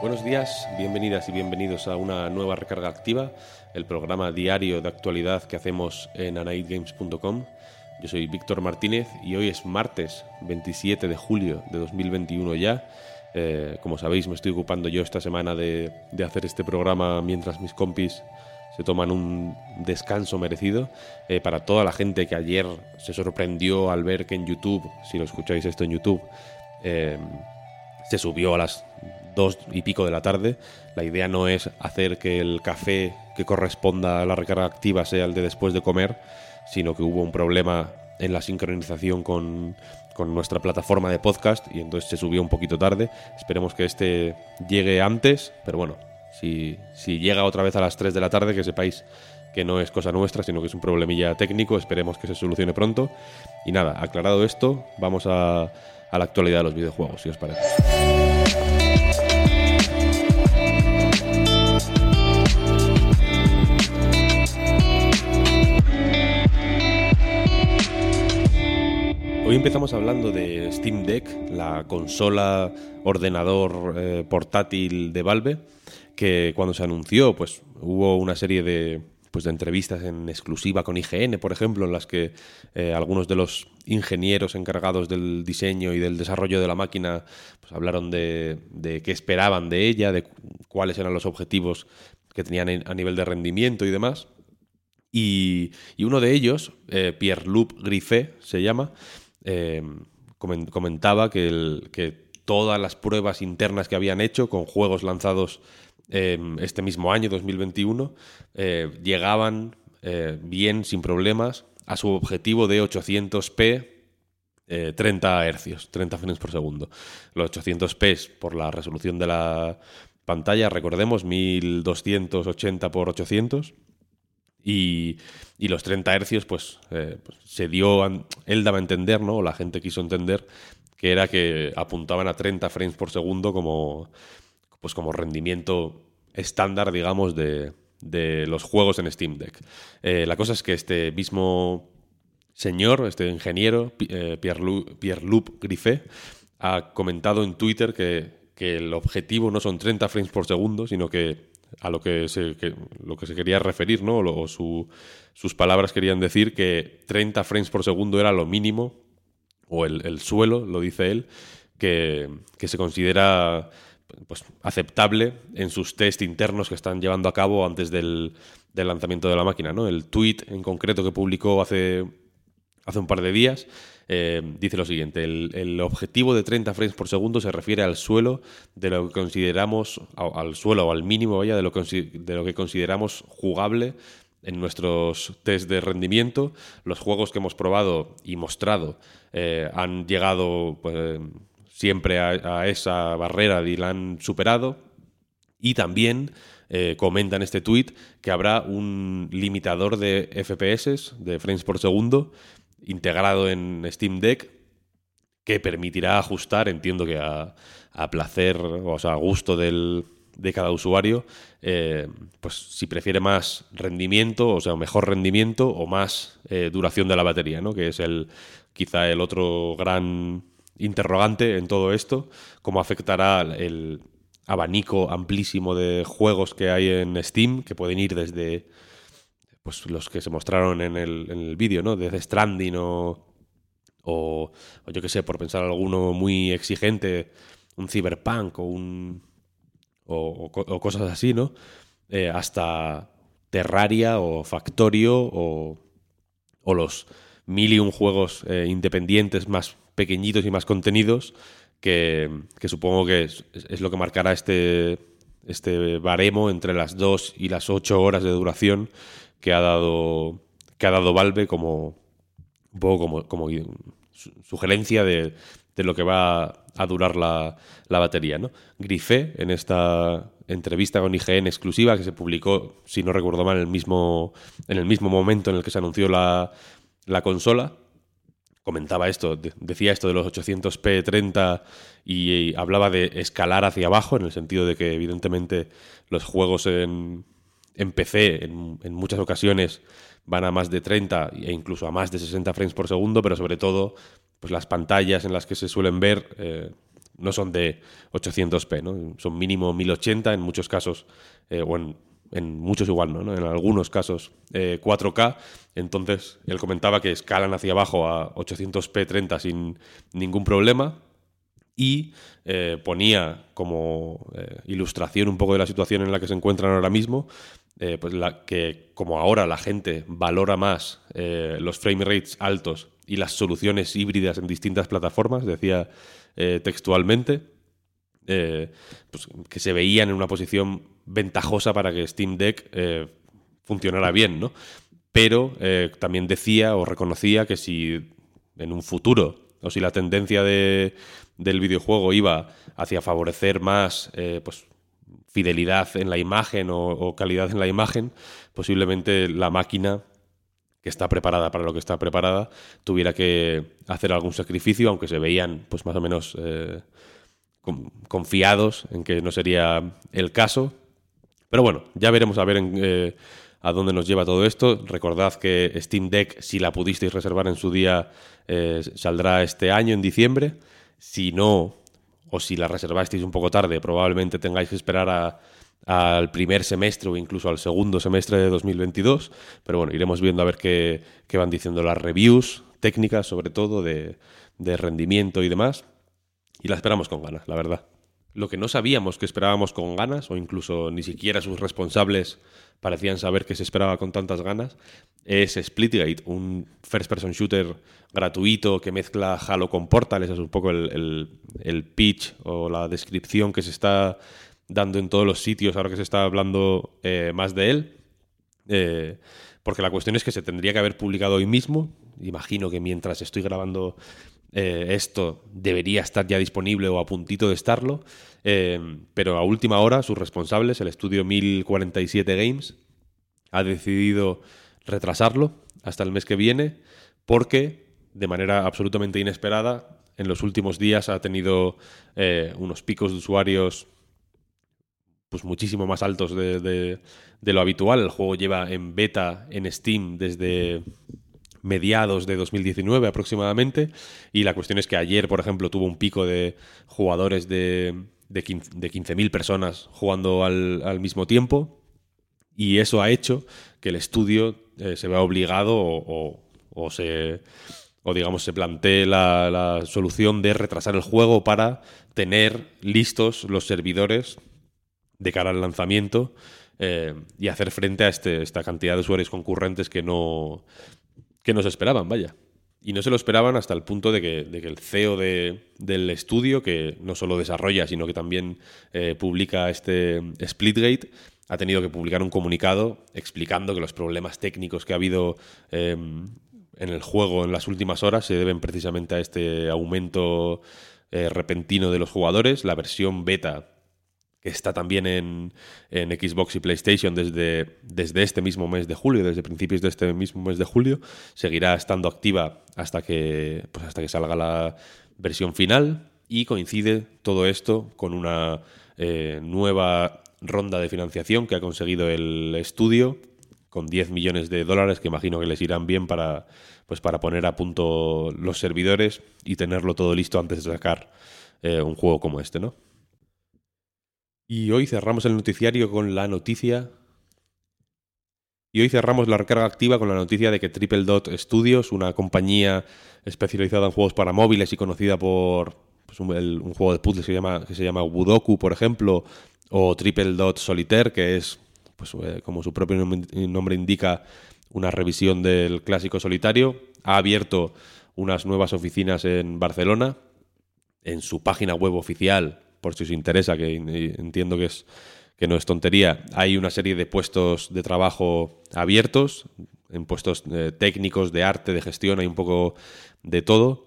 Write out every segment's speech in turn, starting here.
Buenos días, bienvenidas y bienvenidos a una nueva recarga activa, el programa diario de actualidad que hacemos en anaidgames.com. Yo soy Víctor Martínez y hoy es martes 27 de julio de 2021 ya. Eh, como sabéis, me estoy ocupando yo esta semana de, de hacer este programa mientras mis compis se toman un descanso merecido. Eh, para toda la gente que ayer se sorprendió al ver que en YouTube, si lo escucháis esto en YouTube, eh, se subió a las dos y pico de la tarde. La idea no es hacer que el café que corresponda a la recarga activa sea el de después de comer, sino que hubo un problema en la sincronización con, con nuestra plataforma de podcast y entonces se subió un poquito tarde. Esperemos que este llegue antes, pero bueno, si, si llega otra vez a las 3 de la tarde, que sepáis que no es cosa nuestra, sino que es un problemilla técnico, esperemos que se solucione pronto. Y nada, aclarado esto, vamos a, a la actualidad de los videojuegos, si os parece. Hoy empezamos hablando de Steam Deck, la consola ordenador eh, portátil de Valve, que cuando se anunció, pues hubo una serie de, pues, de entrevistas en exclusiva con IGN, por ejemplo, en las que eh, algunos de los ingenieros encargados del diseño y del desarrollo de la máquina pues, hablaron de, de qué esperaban de ella, de cuáles eran los objetivos que tenían en- a nivel de rendimiento y demás. Y, y uno de ellos, eh, Pierre-Loup Griffet se llama, eh, comen- comentaba que, el- que todas las pruebas internas que habían hecho con juegos lanzados eh, este mismo año, 2021, eh, llegaban eh, bien, sin problemas, a su objetivo de 800p eh, 30 hercios, 30 frames por segundo. Los 800p es por la resolución de la pantalla, recordemos, 1280 por 800. Y, los 30 hercios, pues, eh, pues, se dio, él daba a entender, ¿no? La gente quiso entender que era que apuntaban a 30 frames por segundo como, pues como rendimiento estándar, digamos, de, de los juegos en Steam Deck. Eh, la cosa es que este mismo señor, este ingeniero, eh, Pierre-Lou- Pierre-Loup Griffet, ha comentado en Twitter que, que el objetivo no son 30 frames por segundo, sino que a lo que se, lo que se quería referir, ¿no? O su- sus palabras querían decir que 30 frames por segundo era lo mínimo, o el, el suelo, lo dice él, que, que se considera pues, aceptable en sus test internos que están llevando a cabo antes del, del lanzamiento de la máquina. ¿no? El tweet en concreto que publicó hace, hace un par de días eh, dice lo siguiente, el, objetivo de 30 frames por segundo se refiere al suelo de lo que consideramos, al suelo o al mínimo, vaya, de lo, de lo que consideramos jugable en nuestros test de rendimiento. Los juegos que hemos probado y mostrado eh, han llegado pues, siempre a, a esa barrera y la han superado. Y también eh, comenta en este tweet que habrá un limitador de FPS, de frames por segundo, integrado en Steam Deck, que permitirá ajustar, entiendo que a, placer, o sea, a gusto del, de cada usuario, eh, pues si prefiere más rendimiento, o sea, mejor rendimiento o más eh, duración de la batería, ¿no? Que es el quizá el otro gran interrogante en todo esto, cómo afectará el abanico amplísimo de juegos que hay en Steam, que pueden ir desde pues los que se mostraron en el, en el vídeo, ¿no? Desde Stranding o, o, yo qué sé, por pensar alguno muy exigente, un Cyberpunk o un o, o co- o cosas así, ¿no? Eh, hasta Terraria o Factorio o, o los mil y un juegos eh, independientes más pequeñitos y más contenidos que, que supongo que es lo que marcará este, este baremo entre las dos y las ocho horas de duración que ha dado que ha dado Valve como un poco como, como sugerencia de, de, lo que va a durar la, la batería. ¿no? Grifé en esta entrevista con IGN exclusiva que se publicó, si no recuerdo mal, en el mismo, en el mismo momento en el que se anunció la, la consola. Comentaba esto, decía esto de los 800p 30 y, hablaba de escalar hacia abajo, en el sentido de que evidentemente los juegos en, en PC en, muchas ocasiones van a más de 30 e incluso a más de 60 frames por segundo, pero sobre todo pues las pantallas en las que se suelen ver eh, no son de 800p, ¿no? son mínimo 1080 en muchos casos, eh, o en, muchos igual, ¿no? en algunos casos 4K. Eh, Entonces él comentaba que escalan hacia abajo a 800p 30 sin ningún problema y ponía como ilustración un poco de la situación en la que se encuentran ahora mismo eh, pues que como ahora la gente valora más eh, los frame rates altos y las soluciones híbridas en distintas plataformas, decía eh, textualmente, pues que se veían en una posición ventajosa para que Steam Deck funcionara bien, ¿no? Pero también decía o reconocía que si en un futuro o si la tendencia de, del videojuego iba hacia favorecer más pues, fidelidad en la imagen o, calidad en la imagen, posiblemente la máquina que está preparada para lo que está preparada tuviera que hacer algún sacrificio, aunque se veían pues más o menos eh, confiados en que no sería el caso. Pero bueno, ya veremos a ver eh, a dónde nos lleva todo esto. Recordad que Steam Deck, si la pudisteis reservar en su día, eh, saldrá este año, en diciembre. Si no, o si la reservasteis un poco tarde, probablemente tengáis que esperar al primer semestre o incluso al segundo semestre de 2022. Pero bueno, iremos viendo a ver qué, van diciendo las reviews técnicas, sobre todo de, de rendimiento y demás. Y la esperamos con ganas, la verdad. Lo que no sabíamos que esperábamos con ganas, o incluso ni siquiera sus responsables parecían saber que se esperaba con tantas ganas, es Splitgate, un first-person shooter gratuito que mezcla Halo con Portal. Ese es un poco el, pitch o la descripción que se está dando en todos los sitios ahora que se está hablando eh, más de él. Eh, porque la cuestión es que se tendría que haber publicado hoy mismo. Imagino que mientras estoy grabando eh, esto debería estar ya disponible o a puntito de estarlo. pero a última hora, sus responsables, el estudio 1047 Games, ha decidido retrasarlo hasta el mes que viene porque de manera absolutamente inesperada en los últimos días ha tenido eh, unos picos de usuarios pues muchísimo más altos de, lo habitual. El juego lleva en beta en Steam desde mediados de 2019 aproximadamente y la cuestión es que ayer, por ejemplo, tuvo un pico de jugadores de, de 15.000 personas jugando al, al mismo tiempo y eso ha hecho que el estudio eh, se vea obligado o, se o digamos se plantee la, solución de retrasar el juego para tener listos los servidores de cara al lanzamiento eh, y hacer frente a este, esta cantidad de usuarios concurrentes que no, que no se esperaban, vaya. Y no se lo esperaban hasta el punto de que, el CEO del estudio, que no solo desarrolla, sino que también eh, publica este Splitgate, ha tenido que publicar un comunicado explicando que los problemas técnicos que ha habido em, en el juego en las últimas horas se deben precisamente a este aumento eh, repentino de los jugadores. La versión beta que está también en, Xbox y PlayStation desde, desde este mismo mes de julio, desde principios de este mismo mes de julio, seguirá estando activa hasta que, pues hasta que salga la versión final y coincide todo esto con una eh, nueva ronda de financiación que ha conseguido el estudio con 10 millones de dólares que imagino que les irán bien para, pues para poner a punto los servidores y tenerlo todo listo antes de sacar eh, un juego como este, ¿no? Y hoy cerramos el noticiario con la noticia. Y hoy cerramos la recarga activa con la noticia de que Triple Dot Studios, una compañía especializada en juegos para móviles y conocida por pues, un, juego de puzzles que se llama, que Budoku, por ejemplo, o Triple Dot Solitaire, que es, pues, eh, como su propio nombre indica, una revisión del clásico solitario. Ha abierto unas nuevas oficinas en Barcelona. En su página web oficial, por si os interesa, que entiendo que, es, que no es tontería, hay una serie de puestos de trabajo abiertos en puestos eh, técnicos, de arte, de gestión, hay un poco de todo.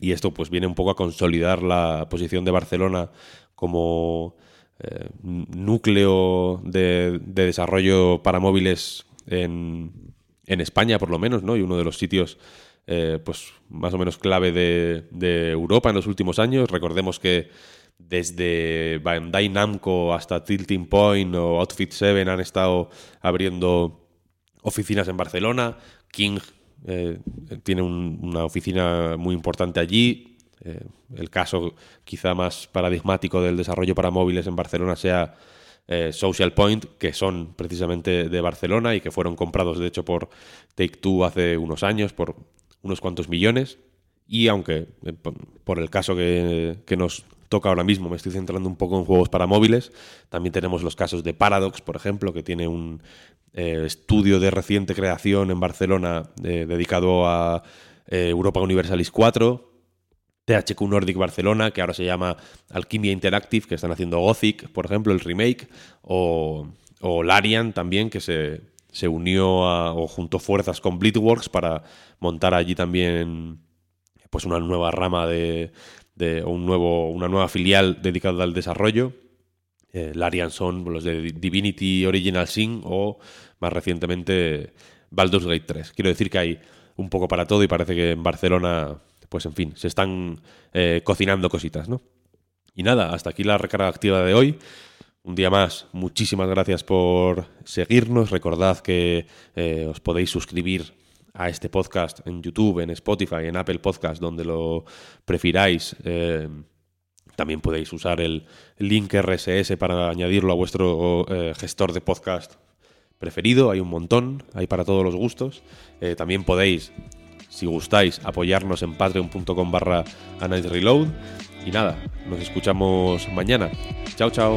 Y esto pues viene un poco a consolidar la posición de Barcelona como eh, núcleo de, desarrollo para móviles en, en, España, por lo menos, ¿no? Y uno de los sitios eh, pues más o menos clave de, de Europa en los últimos años. Recordemos que desde Bandai Namco hasta Tilting Point o Outfit 7 han estado abriendo oficinas en Barcelona. King eh, tiene una oficina muy importante allí. Eh, el caso quizá más paradigmático del desarrollo para móviles en Barcelona sea eh, Social Point, que son precisamente de Barcelona y que fueron comprados de hecho por Take Two hace unos años por unos cuantos millones. Y aunque por el caso que, que nos toca ahora mismo, me estoy centrando un poco en juegos para móviles. También tenemos los casos de Paradox, por ejemplo, que tiene un eh, estudio de reciente creación en Barcelona eh, dedicado a eh, Europa Universalis 4. THQ Nordic Barcelona, que ahora se llama Alquimia Interactive, que están haciendo Gothic, por ejemplo, el remake, o, o Larian también, que se, se unió a, o juntó fuerzas con Bleedworks para montar allí también pues una nueva rama de, de un nuevo, una nueva filial dedicada al desarrollo. Eh, Larian son los de Divinity Original Sin o más recientemente Baldur's Gate 3. Quiero decir que hay un poco para todo y parece que en Barcelona, pues en fin, se están eh, cocinando cositas, ¿no? Y nada, hasta aquí la recarga activa de hoy. Un día más, muchísimas gracias por seguirnos. Recordad que eh, os podéis suscribir a este podcast en YouTube, en Spotify, en Apple Podcast, donde lo prefiráis. Eh, también podéis usar el link RSS para añadirlo a vuestro eh, gestor de podcast preferido. Hay un montón, hay para todos los gustos. Eh, también podéis, si gustáis, apoyarnos en patreon.com barra Reload. Y nada, nos escuchamos mañana. Chao, chao.